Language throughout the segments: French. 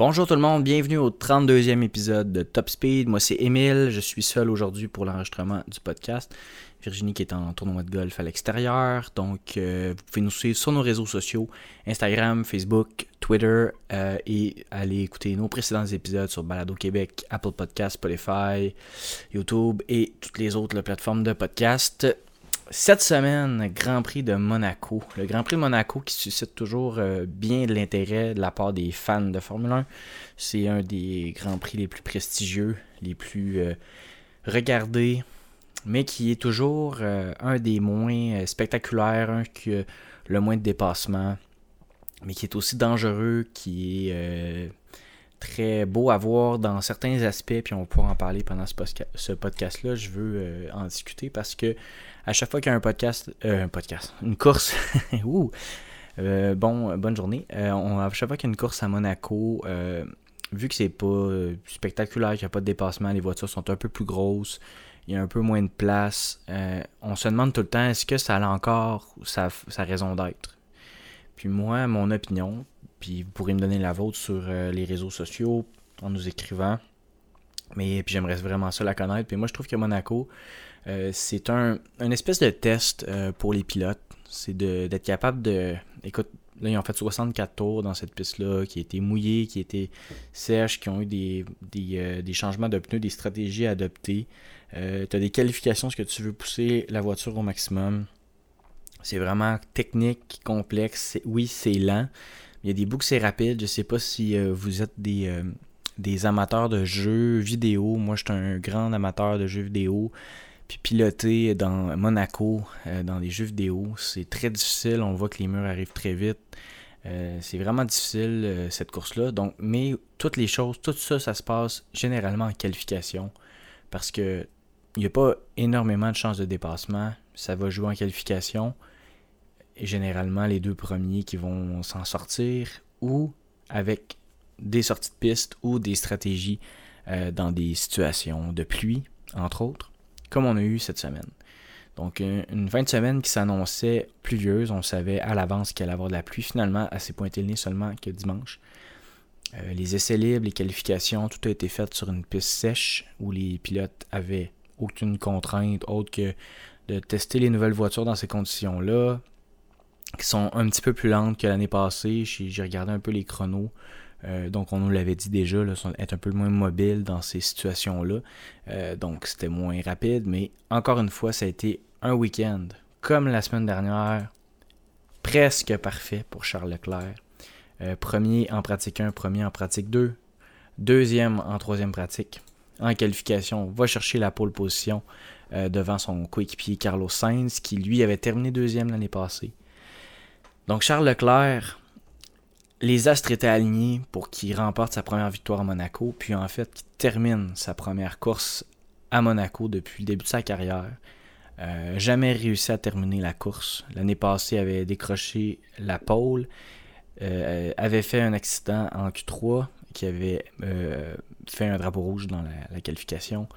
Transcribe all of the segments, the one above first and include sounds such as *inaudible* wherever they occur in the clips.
Bonjour tout le monde, bienvenue au 32e épisode de Top Speed. Moi c'est Émile, je suis seul aujourd'hui pour l'enregistrement du podcast. Virginie qui est en tournoi de golf à l'extérieur. Donc euh, vous pouvez nous suivre sur nos réseaux sociaux, Instagram, Facebook, Twitter euh, et aller écouter nos précédents épisodes sur Balado Québec, Apple Podcast, Spotify, YouTube et toutes les autres plateformes de podcast. Cette semaine, Grand Prix de Monaco. Le Grand Prix de Monaco qui suscite toujours euh, bien de l'intérêt de la part des fans de Formule 1. C'est un des Grands Prix les plus prestigieux, les plus regardés, mais qui est toujours euh, un des moins spectaculaires, un qui a le moins de dépassement, mais qui est aussi dangereux, qui est très beau à voir dans certains aspects, puis on pouvoir en parler pendant ce podcast-là. Je veux en discuter parce que à chaque fois qu'il y a un podcast, euh, un podcast, une course, *laughs* ouh, euh, bon, bonne journée. Euh, à chaque fois qu'il y a une course à Monaco, vu que c'est pas spectaculaire, qu'il n'y a pas de dépassement, les voitures sont un peu plus grosses, il y a un peu moins de place, on se demande tout le temps est-ce que ça a encore sa, sa raison d'être? Puis moi, mon opinion, puis vous pourrez me donner la vôtre sur les réseaux sociaux en nous écrivant. Mais puis j'aimerais vraiment ça la connaître. Puis moi, je trouve que Monaco, euh, c'est un, espèce de test euh, pour les pilotes. C'est d'être capable de. Écoute, là, ils ont fait 64 tours dans cette piste-là, qui a été mouillée, qui a été sèche, qui ont eu des, euh, changements de pneus, des stratégies à adopter. tu as des qualifications, ce que tu veux pousser la voiture au maximum. C'est vraiment technique, complexe. Oui, c'est lent. Il y a des boucles, c'est rapide. Je sais pas si vous êtes des, des amateurs de jeux vidéo. Moi, je suis un grand amateur de jeux vidéo. Puis piloter dans Monaco, euh, dans les jeux vidéo, c'est très difficile. On voit que les murs arrivent très vite. Euh, c'est vraiment difficile euh, cette course-là. Donc, mais toutes les choses, tout ça, ça se passe généralement en qualification. Parce que il n'y a pas énormément de chances de dépassement. Ça va jouer en qualification. Généralement, les deux premiers qui vont s'en sortir ou avec des sorties de piste ou des stratégies dans des situations de pluie, entre autres comme on a eu cette semaine. Donc, une fin de semaine qui s'annonçait pluvieuse. On savait à l'avance qu'il allait avoir de la pluie. Finalement, elle s'est pointée le nez seulement que dimanche. Euh, les essais libres, les qualifications, tout a été fait sur une piste sèche où les pilotes avaient aucune contrainte autre que de tester les nouvelles voitures dans ces conditions-là, qui sont un petit peu plus lentes que l'année passée. J'ai regardé un peu les chronos. Euh, donc, on nous l'avait dit déjà, être un peu moins mobile dans ces situations-là. Euh, donc, c'était moins rapide. Mais encore une fois, ça a été un week-end, comme la semaine dernière, presque parfait pour Charles Leclerc. Euh, premier en pratique 1, premier en pratique 2, deuxième en troisième pratique. En qualification, va chercher la pole position devant son coéquipier Carlos Sainz, qui lui avait terminé deuxième l'année passée. Donc Charles Leclerc, les astres étaient alignés pour qu'il remporte sa première victoire à Monaco, puis en fait qu'il termine sa première course à Monaco depuis le début de sa carrière. Euh, jamais réussi à terminer la course. L'année passée, avait décroché la pole, euh, avait fait un accident en Q3 qui avait euh, fait un drapeau rouge dans la, qualification.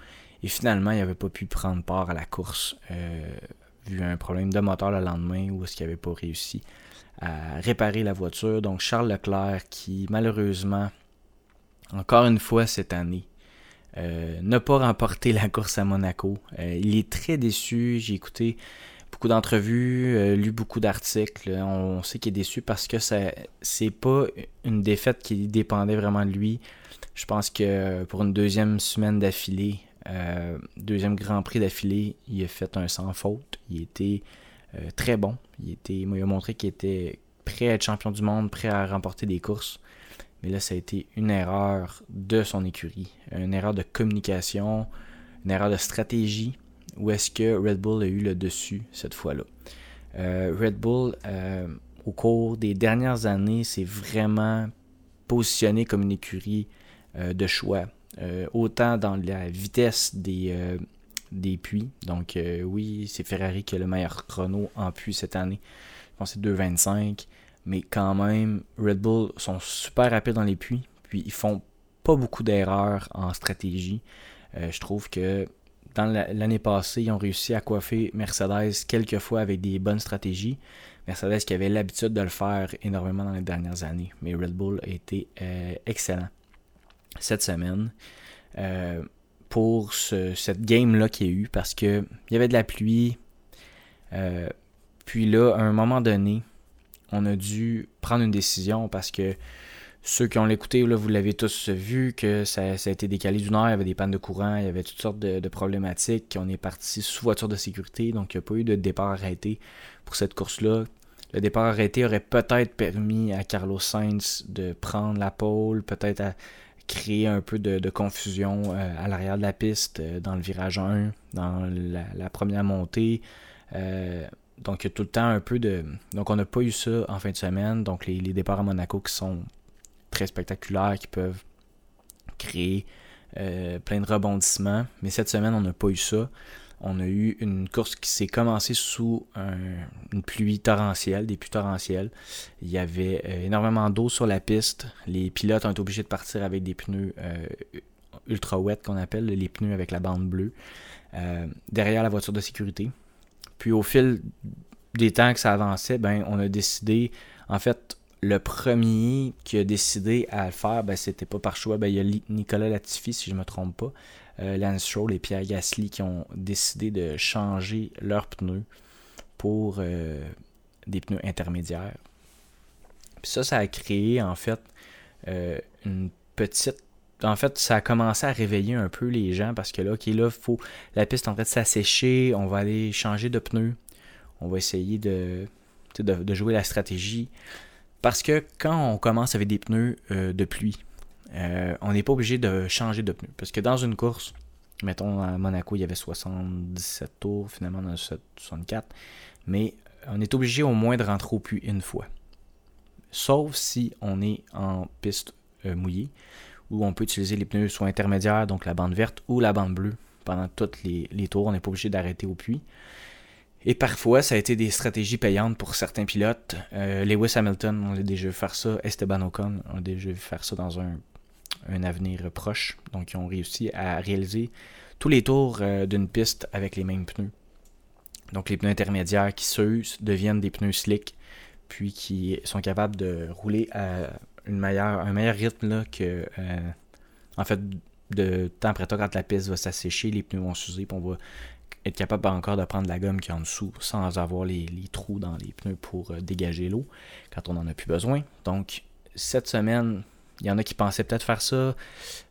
Et finalement, il n'avait pas pu prendre part à la course, vu un problème de moteur le lendemain ou est-ce qu'il n'avait pas réussi à réparer la voiture. Donc Charles Leclerc qui malheureusement, encore une fois cette année, euh, n'a pas remporté la course à Monaco. Euh, il est très déçu. J'ai écouté beaucoup d'entrevues, euh, lu beaucoup d'articles. On, sait qu'il est déçu parce que ça c'est pas une défaite qui dépendait vraiment de lui. Je pense que pour une deuxième semaine d'affilée, deuxième Grand Prix d'affilée, il a fait un sans faute. Il était euh, très bon. Il, il a montré qu'il était prêt à être champion du monde, prêt à remporter des courses. Mais là, ça a été une erreur de son écurie, une erreur de communication, une erreur de stratégie. Où est-ce que Red Bull a eu le dessus cette fois-là? Euh, Red Bull, euh, au cours des dernières années, s'est vraiment positionné comme une écurie de choix. autant dans la vitesse des, des puits. Donc euh, oui, c'est Ferrari qui a le meilleur chrono en puits cette année. Je pense que c'est 2.25. Mais quand même, Red Bull sont super rapides dans les puits. Puis ils font pas beaucoup d'erreurs en stratégie. je trouve que dans l'année passée, ils ont réussi à coiffer Mercedes quelques fois avec des bonnes stratégies. Mercedes qui avait l'habitude de le faire énormément dans les dernières années. Mais Red Bull a été euh, excellent cette semaine euh, pour cette game-là qu'il y a eu parce qu'il y avait de la pluie. Euh, puis là, à un moment donné, on a dû prendre une décision parce que ceux qui ont l'écouté, vous l'avez tous vu, que ça, a été décalé d'une heure, il y avait des pannes de courant, il y avait toutes sortes de, problématiques. On est parti sous voiture de sécurité, donc il n'y a pas eu de départ arrêté pour cette course-là. Le départ arrêté aurait peut-être permis à Carlos Sainz de prendre la pole, peut-être à créer un peu de, confusion euh, à l'arrière de la piste, euh, dans le virage 1, dans la, première montée. Euh, donc il y a tout le temps un peu de... Donc on n'a pas eu ça en fin de semaine. Donc les départs à Monaco qui sont très spectaculaires qui peuvent créer euh, plein de rebondissements. Mais cette semaine, on n'a pas eu ça. On a eu une course qui s'est commencée sous une pluie torrentielle, des pluies torrentielles. Il y avait euh, énormément d'eau sur la piste. Les pilotes ont été obligés de partir avec des pneus euh, ultra wet qu'on appelle, les pneus avec la bande bleue, derrière la voiture de sécurité. Puis au fil des temps que ça avançait, ben, on a décidé, en fait, le premier qui a décidé à le faire, ben, c'était pas par choix. Ben, il y a Nicolas Latifi, si je me trompe pas, euh, Lance Stroll et Pierre Gasly qui ont décidé de changer leurs pneus pour euh, des pneus intermédiaires. Puis ça, ça a créé en fait euh, une petite. En fait, ça a commencé à réveiller un peu les gens parce que là, ok, là, faut, la piste en train de s'assécher, on va aller changer de pneus, on va essayer de jouer la stratégie. Parce que quand on commence avec des pneus euh, de pluie, euh, on n'est pas obligé de changer de pneus. Parce que dans une course, mettons à Monaco, il y avait 77 tours, finalement dans 64. Mais on est obligé au moins de rentrer au puits une fois. Sauf si on est en piste euh, mouillée, où on peut utiliser les pneus soit intermédiaires, donc la bande verte ou la bande bleue pendant tous les, les tours. On n'est pas obligé d'arrêter au puits. Et parfois, ça a été des stratégies payantes pour certains pilotes. Euh, Lewis Hamilton, on a déjà vu faire ça. Esteban Ocon, on a déjà vu faire ça dans un, avenir proche. Donc, ils ont réussi à réaliser tous les tours euh, d'une piste avec les mêmes pneus. Donc, les pneus intermédiaires qui s'usent deviennent des pneus slick, puis qui sont capables de rouler à une meilleure, un meilleur rythme là, que. Euh, en fait, de temps après temps, quand la piste va s'assécher, les pneus vont s'user, puis on va être capable encore de prendre la gomme qui est en dessous sans avoir les, trous dans les pneus pour euh, dégager l'eau quand on n'en a plus besoin. Donc, cette semaine, il y en a qui pensaient peut-être faire ça. Là,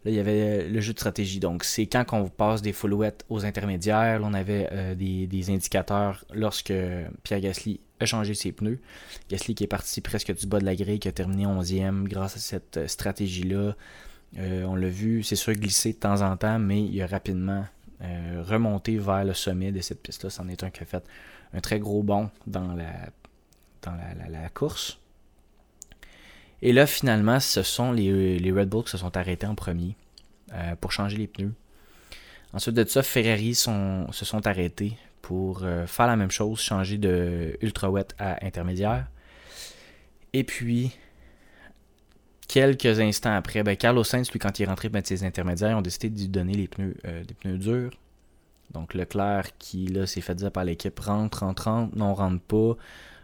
il y avait le jeu de stratégie. Donc, c'est quand on passe des full wet aux intermédiaires. Là, on avait euh, des, indicateurs lorsque Pierre Gasly a changé ses pneus. Gasly qui est parti presque du bas de la grille, qui a terminé 11e grâce à cette euh, stratégie-là. on l'a vu, c'est sûr, glisser de temps en temps, mais il a rapidement euh, remonter vers le sommet de cette piste-là. C'en est un qui a fait un très gros bond dans la, dans la, course. Et là, finalement, ce sont les, Red Bulls qui se sont arrêtés en premier euh, pour changer les pneus. Ensuite de ça, Ferrari se sont arrêtés pour euh, faire la même chose, changer de ultra wet à intermédiaire. Et puis, quelques instants après, ben, Carlos Sainz, lui, quand il est rentré ben, ses intermédiaires, ont décidé de lui donner les pneus, euh, des pneus durs. Donc Leclerc, qui là s'est fait dire par l'équipe, rentre, rentre, rentre, non, rentre pas,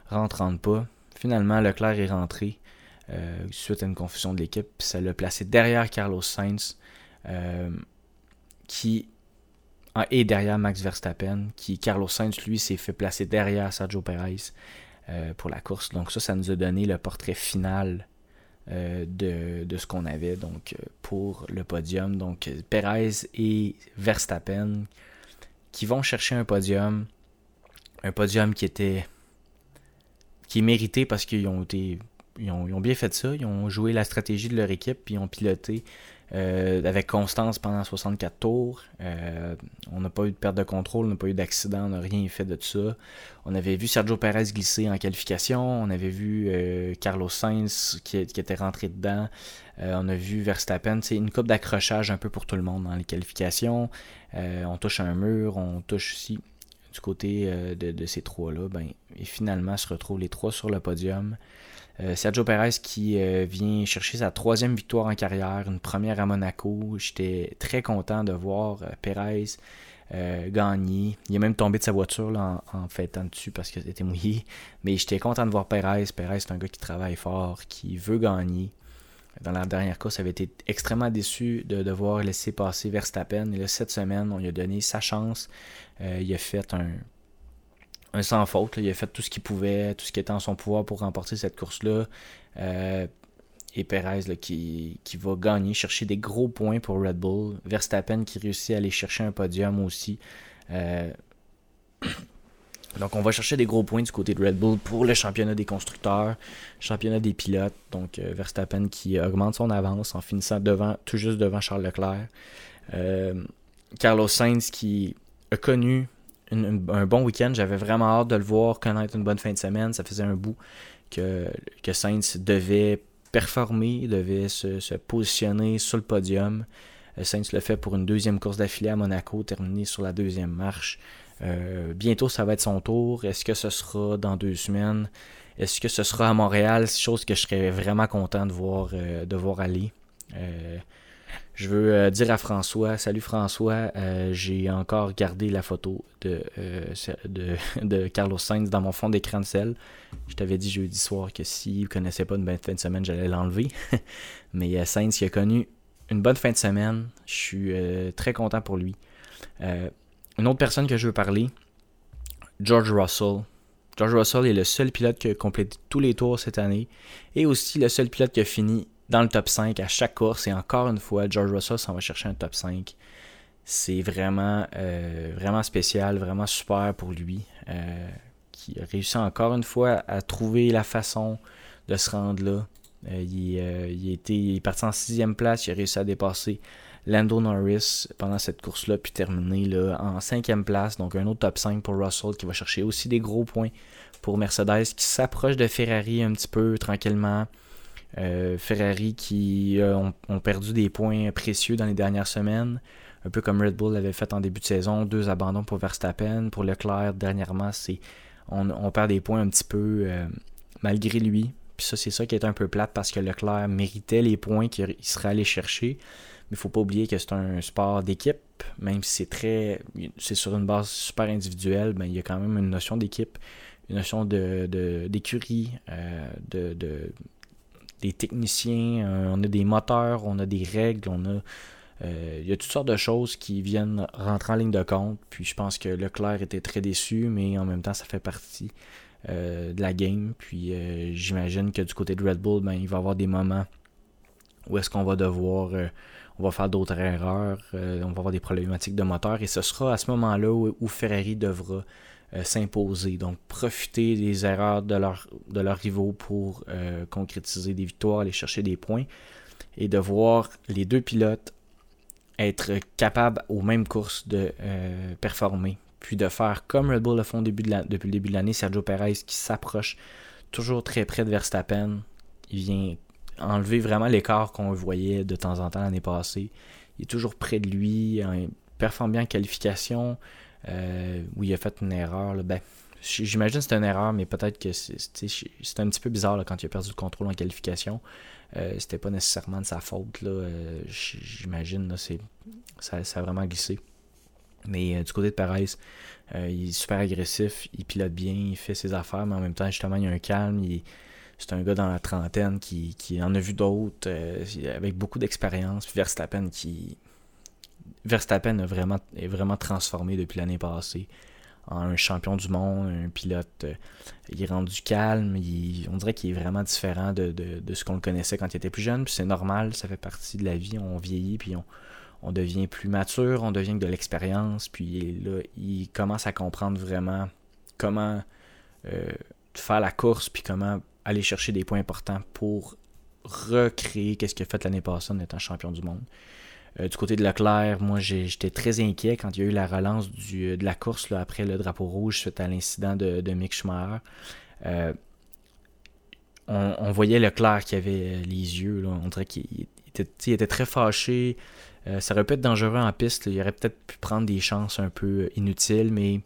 rentre, rentre pas. Finalement, Leclerc est rentré euh, suite à une confusion de l'équipe, ça l'a placé derrière Carlos Sainz, euh, qui et derrière Max Verstappen, qui Carlos Sainz, lui, s'est fait placer derrière Sergio Perez pour la course. Donc ça, ça nous a donné le portrait final euh, de, ce qu'on avait donc euh, pour le podium. Donc Perez et Verstappen qui vont chercher un podium. Un podium qui était qui est mérité parce qu'ils ont été bien fait ça. Ils ont joué la stratégie de leur équipe puis ils ont piloté euh, avec constance pendant 64 tours. Euh, on n'a pas eu de perte de contrôle, on n'a pas eu d'accident, on n'a rien fait de ça. On avait vu Sergio Perez glisser en qualification, on avait vu euh, Carlos Sainz qui, était rentré dedans, on a vu Verstappen, c'est une coupe d'accrochage un peu pour tout le monde dans les qualifications. on touche un mur, on touche aussi du côté de, ces trois-là. Ben, et finalement se retrouvent les trois sur le podium. Sergio Perez qui vient chercher sa troisième victoire en carrière, une première à Monaco. J'étais très content de voir Perez gagner. Il est même tombé de sa voiture en, en fêtant dessus parce que c'était mouillé. Mais j'étais content de voir Perez. Perez, c'est un gars qui travaille fort, qui veut gagner dans la dernière course, avait été extrêmement déçu de devoir laisser passer Verstappen. Et là, cette semaine, on lui a donné sa chance. Euh, il a fait un, un sans faute. Il a fait tout ce qu'il pouvait, tout ce qui était en son pouvoir pour remporter cette course-là. Euh, et Perez qui, qui, va gagner, chercher des gros points pour Red Bull. Verstappen qui réussit à aller chercher un podium aussi. Euh, *coughs* donc, on va chercher des gros points du côté de Red Bull pour le championnat des constructeurs, championnat des pilotes. Donc, euh, Verstappen qui augmente son avance en finissant devant, tout juste devant Charles Leclerc. Carlos Sainz qui a connu un bon week-end. J'avais vraiment hâte de le voir connaître une bonne fin de semaine. Ça faisait un bout que, que Sainz devait performer, devait se, positionner sur le podium. Euh, Sainz le fait pour une deuxième course d'affilée à Monaco, terminé sur la deuxième marche. Euh, bientôt, ça va être son tour. Est-ce que ce sera dans deux semaines? Est-ce que ce sera à Montréal? Chose que je serais vraiment content de voir, euh, de voir aller. Je veux dire à François, salut François, j'ai encore gardé la photo de, de, *laughs* de, Carlos Sainz dans mon fond d'écran de sel. Je t'avais dit jeudi soir que s'il ne connaissait pas une bonne fin de semaine, j'allais l'enlever. *laughs* Mais Sainz qui a connu une bonne fin de semaine, je suis très content pour lui. Une autre personne que je veux parler, George Russell. George Russell est le seul pilote qui a complété tous les tours cette année et aussi le seul pilote qui a fini dans le top 5 à chaque course. Et encore une fois, George Russell s'en va chercher un top 5. C'est vraiment, euh, vraiment spécial, vraiment super pour lui. Euh, qui a réussi encore une fois à trouver la façon de se rendre là. Euh, il, était, est parti en sixième place, il a réussi à dépasser Lando Norris pendant cette course-là, puis terminer là, en cinquième place. Donc un autre top 5 pour Russell qui va chercher aussi des gros points pour Mercedes qui s'approche de Ferrari un petit peu tranquillement. Euh, Ferrari qui euh, ont, perdu des points précieux dans les dernières semaines, un peu comme Red Bull l'avait fait en début de saison. Deux abandons pour Verstappen. Pour Leclerc, dernièrement, c'est on, perd des points un petit peu euh, malgré lui. Puis ça, c'est ça qui est un peu plate parce que Leclerc méritait les points qu'il serait allé chercher. Mais il faut pas oublier que c'est un sport d'équipe, même si c'est très. c'est sur une base super individuelle, ben, il y a quand même une notion d'équipe, une notion de, d'écurie, de, des techniciens, euh, on a des moteurs, on a des règles, on a. Euh, il y a toutes sortes de choses qui viennent rentrer en ligne de compte. Puis je pense que Leclerc était très déçu, mais en même temps, ça fait partie de la game. Puis j'imagine que du côté de Red Bull, ben, il va y avoir des moments où est-ce qu'on va devoir on va faire d'autres erreurs, euh, on va avoir des problématiques de moteur et ce sera à ce moment-là où, Ferrari devra euh, s'imposer. Donc profiter des erreurs de, leur, de leurs rivaux pour euh, concrétiser des victoires, aller chercher des points et de voir les deux pilotes être capables aux mêmes courses de performer. Puis de faire comme Red Bull le font depuis le début de l'année, Sergio Perez qui s'approche toujours très près de Verstappen. Il vient enlever vraiment l'écart qu'on voyait de temps en temps l'année passée. Il est toujours près de lui, il performe bien en qualification, euh, où il a fait une erreur. Ben, J'imagine que c'est une erreur, mais peut-être que c'est un petit peu bizarre quand il a perdu le contrôle en qualification. Euh, C'était pas nécessairement de sa faute. Euh, J'imagine ça, ça a vraiment glissé. Mais du côté de Perez, il est super agressif, il pilote bien, il fait ses affaires, mais en même temps, justement, il a un calme. C'est un gars dans la trentaine qui, en a vu d'autres avec beaucoup d'expérience. Puis Verstappen qui. Verstappen a vraiment, est vraiment transformé depuis l'année passée en un champion du monde, un pilote. Euh, il est rendu calme, on dirait qu'il est vraiment différent de, ce qu'on le connaissait quand il était plus jeune. Puis c'est normal, ça fait partie de la vie. On vieillit, puis on, devient plus mature, on devient de l'expérience. Puis là, il commence à comprendre vraiment comment euh, faire la course, puis comment aller chercher des points importants pour recréer qu'est-ce qu'il a fait l'année passée en étant champion du monde. Euh, du côté de Leclerc, moi j'étais très inquiet quand il y a eu la relance du, de la course après le drapeau rouge suite à l'incident de, Mick Schumacher. Euh, on, voyait Leclerc qui avait les yeux, on dirait qu'il était, était, très fâché. Euh, ça aurait pu être dangereux en piste, il aurait peut-être pu prendre des chances un peu inutiles, mais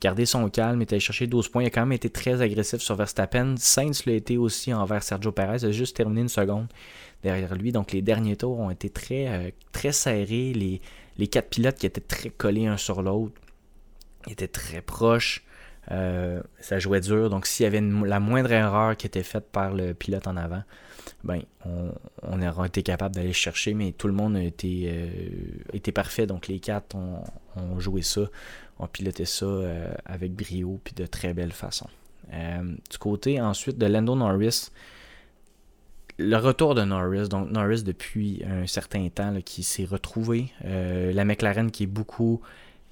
gardé son calme, est allé chercher 12 points. Il a quand même été très agressif sur Verstappen. Sainz l'a été aussi envers Sergio Perez. Il a juste terminé une seconde derrière lui. Donc les derniers tours ont été très, euh, très serrés. Les, quatre pilotes qui étaient très collés un sur l'autre étaient très proches. Euh, ça jouait dur. Donc s'il y avait la moindre erreur qui était faite par le pilote en avant, ben, on, on aurait été capable d'aller chercher, mais tout le monde a été, euh, parfait. Donc les quatre ont, joué ça, ont piloté ça avec brio puis de très belle façon. du côté ensuite de Lando Norris, le retour de Norris, donc Norris depuis un certain temps qui s'est retrouvé, la McLaren qui est beaucoup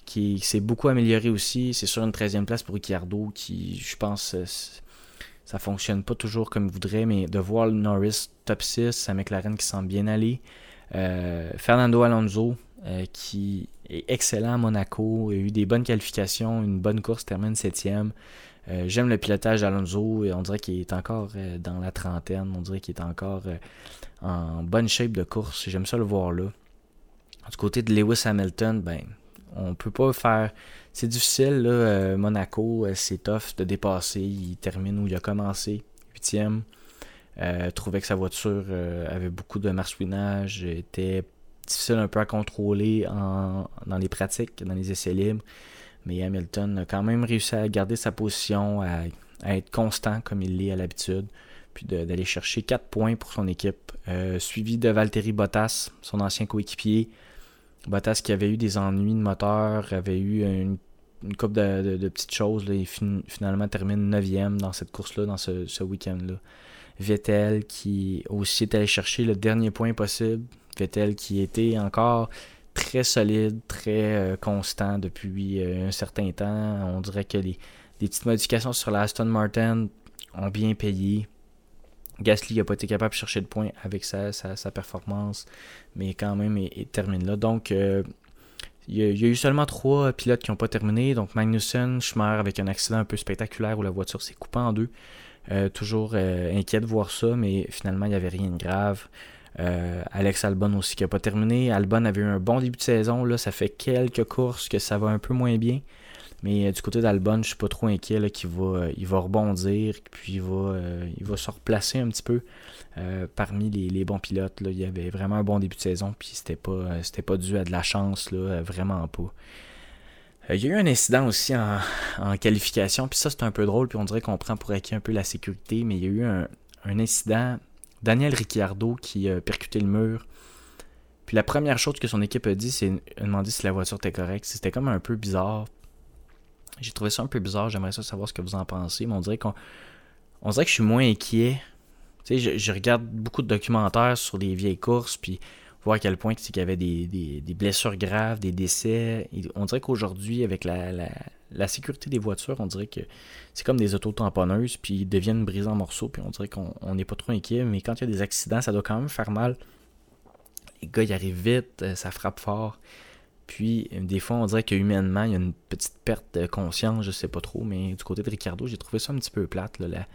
qui s'est beaucoup amélioré aussi. C'est sur une 13e place pour Ricciardo, qui, je pense, euh, ça fonctionne pas toujours comme il voudrait, mais de voir Norris top 6, sa McLaren qui semble bien aller. Euh, Fernando Alonso, euh, qui est excellent à Monaco, a eu des bonnes qualifications, une bonne course, termine 7e. J'aime le pilotage d'Alonso et on dirait qu'il est encore dans la trentaine, on dirait qu'il est encore en bonne shape de course. J'aime ça le voir là. Du côté de Lewis Hamilton, ben, on peut pas faire. C'est difficile, là. Euh, Monaco, euh, c'est tough de dépasser. Il termine où il a commencé, huitième. Euh, trouvait que sa voiture avait beaucoup de marsouinage, était difficile un peu à contrôler dans les pratiques, dans les essais libres. Mais Hamilton a quand même réussi à garder sa position, à, être constant comme il l'est à l'habitude, puis d'aller chercher 4 points pour son équipe. suivi de Valtteri Bottas, son ancien coéquipier, Bottas qui avait eu des ennuis de moteur, avait eu une, une couple de, petites choses. Là, et finalement termine 9e dans cette course-là, dans ce, week-end-là. Vettel qui aussi est allé chercher le dernier point possible. Vettel qui était encore très solide, très euh, constant depuis euh, un certain temps. On dirait que les, petites modifications sur la Aston Martin ont bien payé. Gasly n'a pas été capable de chercher le point avec sa, performance, mais quand même, il, termine là. Donc, euh, il, y a, eu seulement trois pilotes qui n'ont pas terminé. Donc, Magnussen, Schumer avec un accident un peu spectaculaire où la voiture s'est coupée en deux. Toujours euh, inquiet de voir ça, mais finalement, il n'y avait rien de grave. Alex Albon aussi qui n'a pas terminé. Albon avait eu un bon début de saison. Là, ça fait quelques courses que ça va un peu moins bien. Mais euh, du côté d'Albon, je suis pas trop inquiet qu'il va, euh, il va rebondir, puis il va, euh, il va se replacer un petit peu parmi les, bons pilotes. Il y avait vraiment un bon début de saison, puis c'était pas, pas dû à de la chance, là, vraiment pas. Il y a eu un incident aussi *laughs* en, qualification, puis ça c'est un peu drôle, puis on dirait qu'on prend pour acquis un peu la sécurité, mais il y a eu un incident. Daniel Ricciardo qui a percuté le mur. Puis la première chose que son équipe a dit, c'est demander si la voiture était correcte. C'était comme un peu bizarre. J'ai trouvé ça un peu bizarre. J'aimerais savoir ce que vous en pensez. Mais on dirait qu'on on dirait que je suis moins inquiet. Tu sais, je, regarde beaucoup de documentaires sur les vieilles courses, puis voir à quel point il y avait des, blessures graves, des décès. on dirait qu'aujourd'hui, avec la, sécurité des voitures, on dirait que c'est comme des autos tamponneuses, puis ils deviennent brisés en morceaux, puis on dirait qu'on n'est pas trop inquiet. Mais quand il y a des accidents, ça doit quand même faire mal. Les gars, ils arrivent vite, euh, ça frappe fort. Puis, des fois, on dirait qu'humainement, il y a une petite perte de conscience, je sais pas trop, mais du côté de Ricardo, j'ai trouvé ça un petit peu plate, la,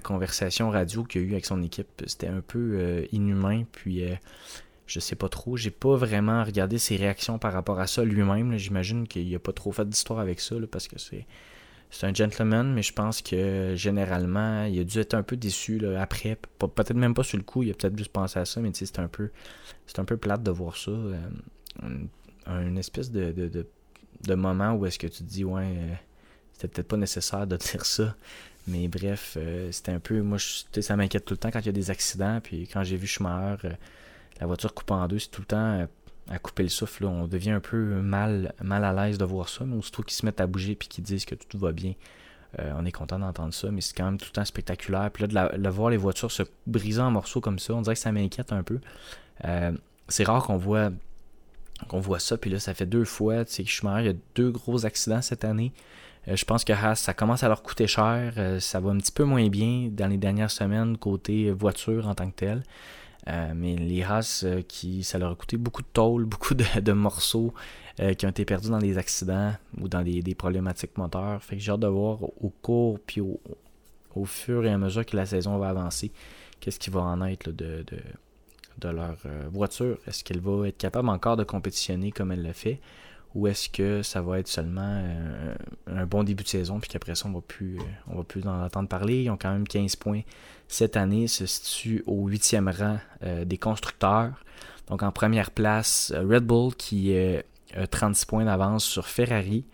conversation radio qu'il a eu avec son équipe. C'était un peu euh, inhumain, puis euh, je sais pas trop. J'ai pas vraiment regardé ses réactions par rapport à ça lui-même. J'imagine qu'il a pas trop fait d'histoire avec ça, parce que c'est. C'est un gentleman, mais je pense que généralement, il a dû être un peu déçu après. Peut-être même pas sur le coup, il a peut-être juste pensé à ça, mais c'est un peu. C'est un peu plate de voir ça. Euh, un espèce de, de, de, moment où est-ce que tu te dis, ouais, euh, c'était peut-être pas nécessaire de *laughs* dire ça. Mais bref, euh, c'était un peu. Moi, ça m'inquiète tout le temps quand il y a des accidents. Puis quand j'ai vu Schumacher, euh, la voiture coupe en deux, c'est tout le temps à couper le souffle. On devient un peu mal, mal à l'aise de voir ça. Mais aussitôt qu'ils se mettent à bouger puis qu'ils disent que tout, va bien, on est content d'entendre ça. Mais c'est quand même tout le temps spectaculaire. Puis là, de, voir les voitures se briser en morceaux comme ça, on dirait que ça m'inquiète un peu. c'est rare qu'on voit on voit ça, puis là, ça fait deux fois. Tu sais, Schumacher, il y a deux gros accidents cette année. Euh, je pense que Haas, ça commence à leur coûter cher. Euh, ça va un petit peu moins bien dans les dernières semaines côté voiture en tant que tel. Euh, mais les Haas, qui, ça leur a coûté beaucoup de tôle, *laughs* beaucoup de, morceaux qui ont été perdus dans des accidents ou dans des, problématiques moteurs. Fait que j'ai hâte de voir au cours, puis au, fur et à mesure que la saison va avancer, qu'est-ce qui va en être de, de leur euh, voiture. Est-ce qu'elle va être capable encore de compétitionner comme elle le fait? Ou est-ce que ça va être seulement un bon début de saison, puis qu'après ça, on va plus, on va plus en entendre parler. Ils ont quand même 15 points cette année, se situe au huitième rang des constructeurs. Donc en première place, Red Bull qui a 36 points d'avance sur Ferrari.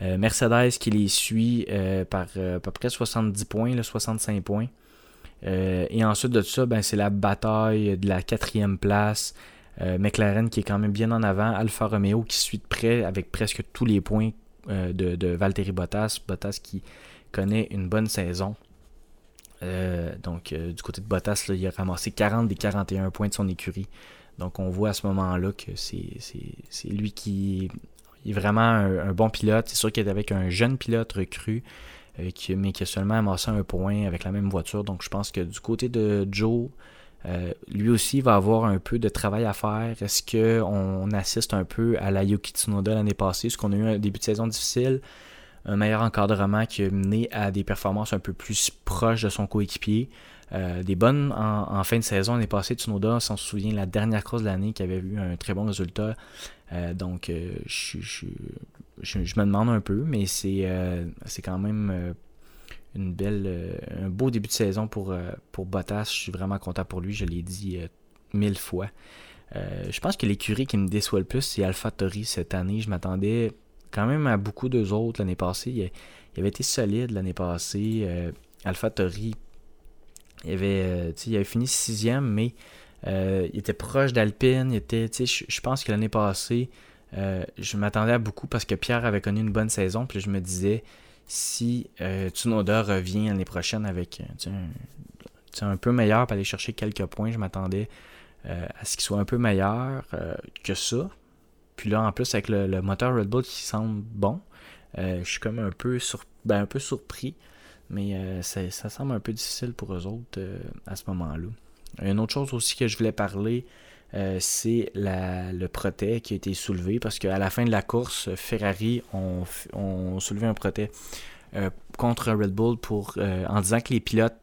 Mercedes qui les suit par à peu près 70 points, 65 points. Euh, et ensuite de ça, ben, c'est la bataille de la quatrième place. Euh, McLaren qui est quand même bien en avant. Alfa Romeo qui suit de près avec presque tous les points euh, de, de, Valtteri Bottas. Bottas qui connaît une bonne saison. donc du côté de Bottas, il a ramassé 40 des 41 points de son écurie. Donc on voit à ce moment-là que c'est lui qui est vraiment un, bon pilote. C'est sûr qu'il est avec un jeune pilote recru. Euh, mais qui a seulement amassé un point avec la même voiture. Donc je pense que du côté de Joe, euh, lui aussi va avoir un peu de travail à faire. Est-ce qu'on assiste un peu à la Yuki Tsunoda l'année passée? Est-ce qu'on a eu un début de saison difficile? Un meilleur encadrement qui a mené à des performances un peu plus proches de son coéquipier. Euh, des bonnes en, fin de saison l'année passée. Tsunoda, on s'en souvient, la dernière course de l'année qui avait eu un très bon résultat. donc, je, je, me demande un peu, mais c'est euh, quand même euh, une belle, euh, un beau début de saison pour, pour Bottas. Je suis vraiment content pour lui, je l'ai dit mille fois. je pense que l'écurie qui me déçoit le plus, c'est AlphaTauri cette année. Je m'attendais quand même à beaucoup d'eux autres l'année passée. Il, avait été solide l'année passée. AlphaTauri, il avait, il avait fini sixième, mais il était proche d'Alpine. Je, je pense que l'année passée, euh, je m'attendais à beaucoup parce que Pierre avait connu une bonne saison. Puis je me disais, si euh, Tsunoda revient l'année prochaine avec euh, un, peu meilleur pour aller chercher quelques points, je m'attendais à ce qu'il soit un peu meilleur que ça. Puis là, en plus, avec le, moteur Red Bull qui semble bon, je suis comme un peu, sur, ben, un peu surpris. Mais ça, ça, semble un peu difficile pour eux autres à ce moment-là. Une autre chose aussi que je voulais parler, euh, c'est le protet qui a été soulevé parce qu'à la fin de la course, Ferrari ont, soulevé un protet euh, contre Red Bull pour, euh, en disant que les pilotes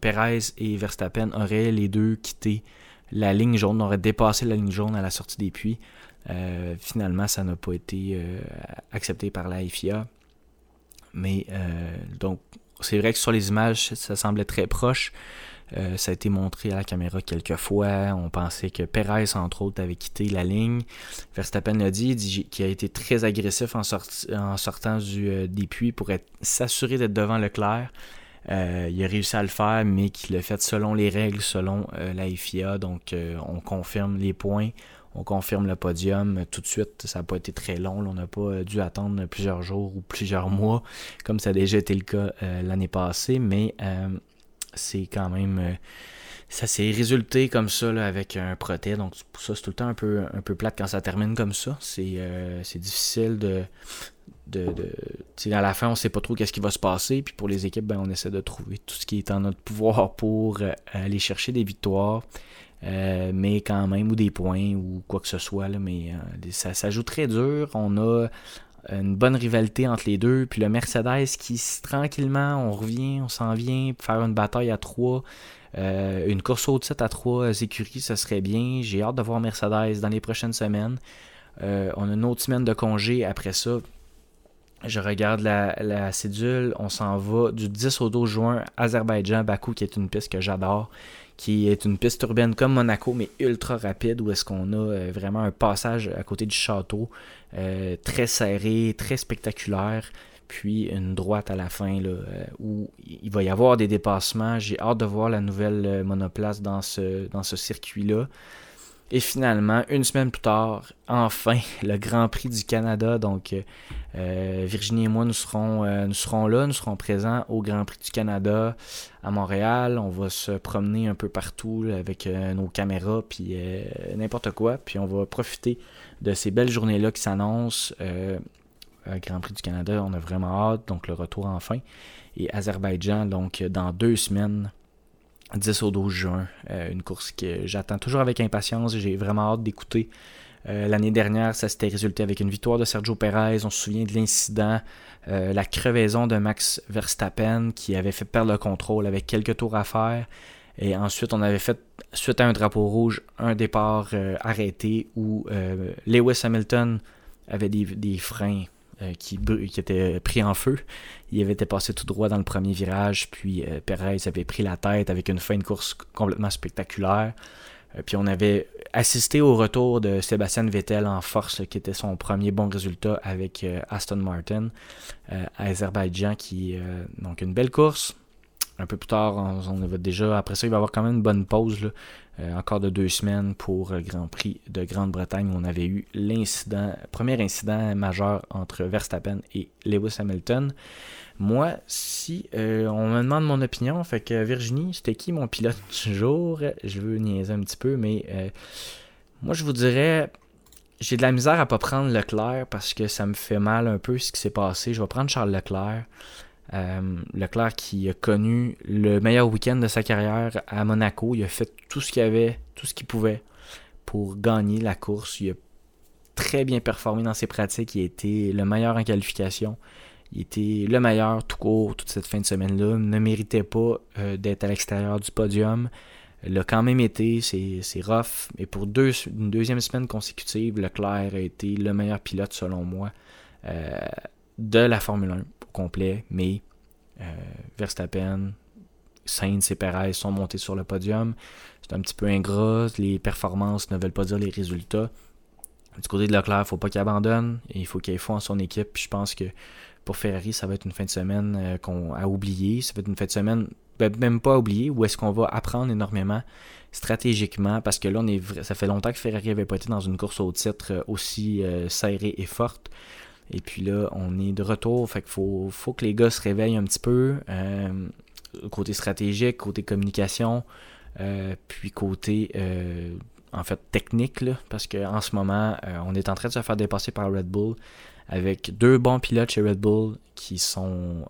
Perez et Verstappen auraient les deux quitté la ligne jaune, auraient dépassé la ligne jaune à la sortie des puits. finalement, ça n'a pas été accepté par la FIA. Mais donc, c'est vrai que sur les images, ça semblait très proche. Euh, ça a été montré à la caméra quelques fois. On pensait que Perez, entre autres, avait quitté la ligne. Verstappen l'a dit, dit qu'il a été très agressif en, sortant du, euh, des puits pour s'assurer d'être devant Leclerc. Euh, il a réussi à le faire, mais qu'il l'a fait selon les règles, selon la FIA. Donc, on confirme les points, on confirme le podium tout de suite. Ça n'a pas été très long. On n'a pas dû attendre plusieurs jours ou plusieurs mois, comme ça a déjà été le cas l'année passée. Mais c'est quand même. Euh, ça s'est résulté comme ça avec un proté. Donc ça, c'est tout le temps un peu, un peu plate quand ça termine comme ça. C'est euh, difficile de. de, à la fin, on sait pas trop qu'est-ce qui va se passer. Puis pour les équipes, ben, on essaie de trouver tout ce qui est en notre pouvoir pour euh, aller chercher des victoires. Mais quand même, ou des points, ou quoi que ce soit. Là, mais ça, ça joue très dur. On a une bonne rivalité entre les deux. Puis le Mercedes qui tranquillement, on revient, on s'en vient, faire une bataille à trois. Euh, une course au titre à trois écuries, ce serait bien. J'ai hâte de voir Mercedes dans les prochaines semaines. Euh, on a une autre semaine de congé après ça. Je regarde la, la cédule. On s'en va du 10 au 12 juin, Azerbaïdjan, Bakou, qui est une piste que j'adore qui est une piste urbaine comme Monaco, mais ultra rapide, où est-ce qu'on a euh, vraiment un passage à côté du château, euh, très serré, très spectaculaire, puis une droite à la fin, là, euh, où il va y avoir des dépassements. J'ai hâte de voir la nouvelle monoplace dans ce, dans ce circuit-là. Et finalement, une semaine plus tard, enfin, le Grand Prix du Canada. Donc, euh, Virginie et moi, nous serons, euh, nous serons là, nous serons présents au Grand Prix du Canada à Montréal. On va se promener un peu partout avec euh, nos caméras, puis n'importe quoi. Puis on va profiter de ces belles journées-là qui s'annoncent. Grand Prix du Canada, on a vraiment hâte. Donc, le retour enfin. Et Azerbaïdjan, donc, dans deux semaines. 10 au 12 juin. Euh, une course que j'attends toujours avec impatience. J'ai vraiment hâte d'écouter. Euh, l'année dernière, ça s'était résulté avec une victoire de Sergio Perez. On se souvient de l'incident, euh, la crevaison de Max Verstappen qui avait fait perdre le contrôle avec quelques tours à faire. Et ensuite, on avait fait, suite à un drapeau rouge, un départ arrêté où Lewis Hamilton avait des, freins qui, qui, étaient pris en feu. Il avait été passé tout droit dans le premier virage, puis Perez avait pris la tête avec une fin de course complètement spectaculaire. puis on avait assisté au retour de Sébastien Vettel en force, qui était son premier bon résultat avec Aston Martin à Azerbaïdjan, qui donc une belle course, un peu plus tard, on, va déjà. Après ça, il va y avoir quand même une bonne pause, euh, encore de deux semaines pour le Grand Prix de Grande-Bretagne on avait eu l'incident, premier incident majeur entre Verstappen et Lewis Hamilton. Moi, si euh, on me demande mon opinion, fait que Virginie, c'était qui mon pilote du jour? Je veux niaiser un petit peu, mais euh, moi, je vous dirais. J'ai de la misère à pas prendre Leclerc parce que ça me fait mal un peu ce qui s'est passé. Je vais prendre Charles Leclerc. Euh, Leclerc qui a connu le meilleur week-end de sa carrière à Monaco. Il a fait tout ce qu'il avait, tout ce qu'il pouvait pour gagner la course. Il a très bien performé dans ses pratiques. Il a été le meilleur en qualification. Il était le meilleur tout court toute cette fin de semaine-là. Ne méritait pas euh, d'être à l'extérieur du podium. L'a quand même été, c'est rough. Et pour une deuxième semaine consécutive, Leclerc a été le meilleur pilote selon moi euh, de la Formule 1 complet, mais euh, Verstappen, Sainz et Perez sont montés sur le podium. C'est un petit peu ingrat, les performances ne veulent pas dire les résultats. Du côté de Leclerc, il ne faut pas qu'il abandonne, il faut qu'il ait foi en son équipe. je pense que pour Ferrari, ça va être une fin de semaine euh, qu'on a oublié. Ça va être une fin de semaine, ben, même pas oublier, où est-ce qu'on va apprendre énormément stratégiquement, parce que là, on est, ça fait longtemps que Ferrari n'avait pas été dans une course au titre euh, aussi serrée et forte. Et puis là, on est de retour. Fait qu'il faut, faut que les gars se réveillent un petit peu. Euh, côté stratégique, côté communication, euh, puis côté euh, en fait technique, parce qu'en ce moment, on est en train de se faire dépasser par Red Bull avec deux bons pilotes chez Red Bull qui sont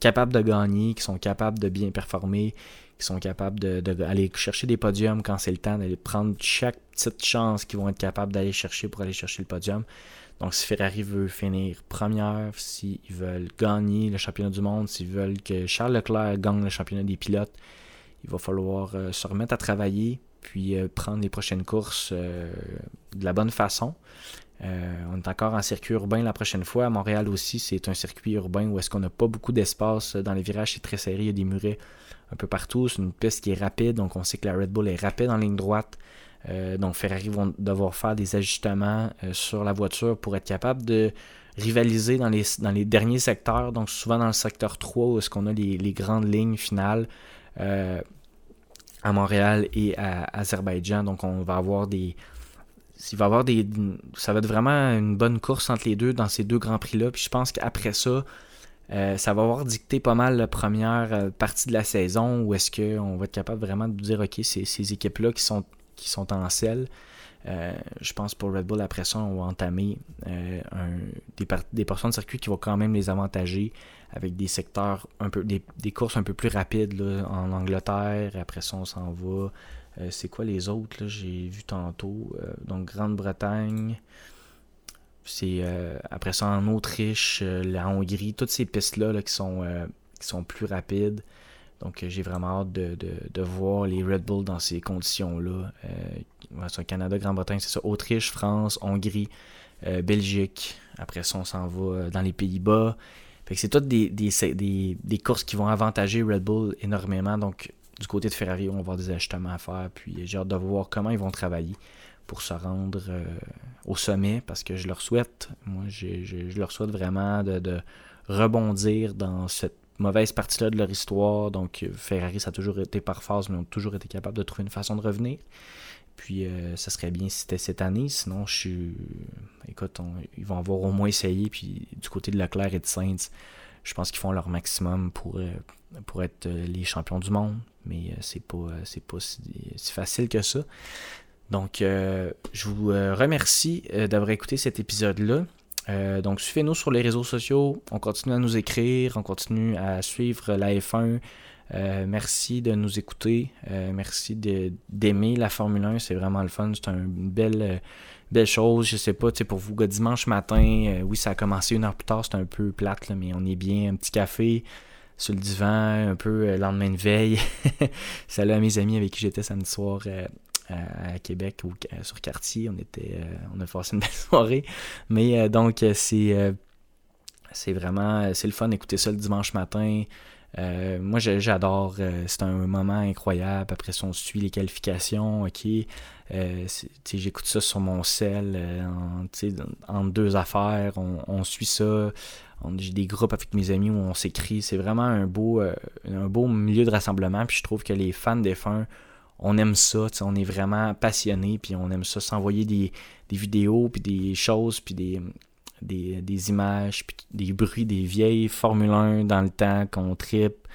capables de gagner, qui sont capables de bien performer, qui sont capables d'aller chercher des podiums quand c'est le temps, d'aller prendre chaque petite chance qu'ils vont être capables d'aller chercher pour aller chercher le podium. Donc, si Ferrari veut finir première, s'ils veulent gagner le championnat du monde, s'ils veulent que Charles Leclerc gagne le championnat des pilotes, il va falloir euh, se remettre à travailler, puis euh, prendre les prochaines courses euh, de la bonne façon. on est encore en circuit urbain la prochaine fois. À Montréal aussi, c'est un circuit urbain où est-ce qu'on n'a pas beaucoup d'espace dans les virages, c'est très serré, il y a des murets un peu partout. C'est une piste qui est rapide, donc on sait que la Red Bull est rapide en ligne droite. Euh, donc Ferrari vont devoir faire des ajustements euh, sur la voiture pour être capable de rivaliser dans les, derniers secteurs, donc souvent dans le secteur 3 où est-ce qu'on a les, grandes lignes finales euh, à Montréal et à Azerbaïdjan. Donc on va avoir des. Va avoir. Ça va être vraiment une bonne course entre les deux dans ces deux grands prix-là. Puis je pense qu'après ça, ça va avoir dicté pas mal la première partie de la saison où est-ce qu'on va être capable vraiment de dire ok, ces équipes-là qui sont qui sont en selle. Euh, je pense pour Red Bull, après ça, on va entamer euh, des, des, portions de circuit qui vont quand même les avantager avec des secteurs un peu, des, courses un peu plus rapides en Angleterre. Après ça, on s'en va. Euh, c'est quoi les autres J'ai vu tantôt. donc Grande-Bretagne. C'est après ça en Autriche, la Hongrie, toutes ces pistes-là là, qui, qui sont plus rapides. Donc j'ai vraiment hâte de, de, voir les Red Bull dans ces conditions-là. Euh, Canada, Grande-Bretagne, c'est ça. Autriche, France, Hongrie, euh, Belgique. Après ça, on s'en va euh, dans les Pays-Bas. c'est toutes des, des, des, courses qui vont avantager Red Bull énormément. Donc du côté de Ferrari, on va avoir des ajustements à faire. Puis j'ai hâte de voir comment ils vont travailler pour se rendre euh, au sommet parce que je leur souhaite, moi je, je leur souhaite vraiment de, de rebondir dans cette mauvaise partie-là de leur histoire. Donc, Ferrari, ça a toujours été par phase, mais ont toujours été capables de trouver une façon de revenir. Puis, euh, ça serait bien si c'était cette année. Sinon, je suis. Écoute, ils vont avoir au moins essayé. Puis, du côté de Leclerc et de Sainz, je pense qu'ils font leur maximum pour, euh, être euh, les champions du monde. Mais c'est pas, c'est pas si, facile que ça. Donc, je vous remercie d'avoir écouté cet épisode-là. Euh, donc, suivez-nous sur les réseaux sociaux. On continue à nous écrire. On continue à suivre la F1. Euh, merci de nous écouter. Euh, merci d'aimer la Formule 1. C'est vraiment le fun. C'est une belle, belle chose. Je sais pas, pour vous, dimanche matin, oui, ça a commencé une heure plus tard. C'est un peu plate, mais on est bien. Un petit café sur le divan, un peu lendemain de veille. *laughs* Salut à mes amis avec qui j'étais samedi soir à Québec ou sur quartier. On était on a passé une *laughs* belle soirée. Mais donc c'est c'est vraiment c'est le fun d'écouter ça le dimanche matin. Euh, moi, j'adore. Euh, c'est un moment incroyable. Après ça, on suit les qualifications. OK. Euh, j'écoute ça sur mon sel en, deux affaires. On, suit ça. J'ai des groupes avec mes amis où on s'écrit. C'est vraiment un beau, un beau milieu de rassemblement. Puis je trouve que les fans des fins, on aime ça. On est vraiment passionnés. Puis on aime ça s'envoyer des, vidéos, puis des choses, puis des, images, puis des bruits des vieilles Formule 1 dans le temps qu'on tripe.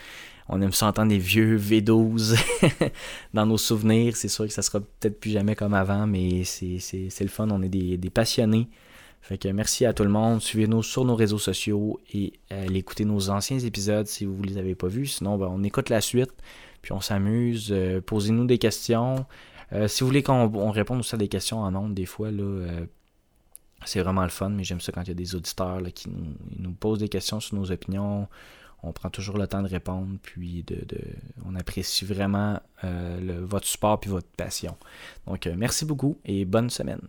On aime s'entendre des vieux V12 *laughs* dans nos souvenirs. C'est sûr que ça sera peut-être plus jamais comme avant, mais c'est le fun. On est des, passionnés. Fait que merci à tout le monde. Suivez-nous sur nos réseaux sociaux et allez écouter nos anciens épisodes si vous ne les avez pas vus. Sinon, ben, on écoute la suite, puis on s'amuse. Euh, posez-nous des questions. Euh, si vous voulez qu'on réponde aussi à des questions en nombre, des fois, là, euh, c'est vraiment le fun, mais j'aime ça quand il y a des auditeurs qui nous, posent des questions sur nos opinions. On prend toujours le temps de répondre, puis de, on apprécie vraiment votre support et votre passion. Donc, merci beaucoup et bonne semaine.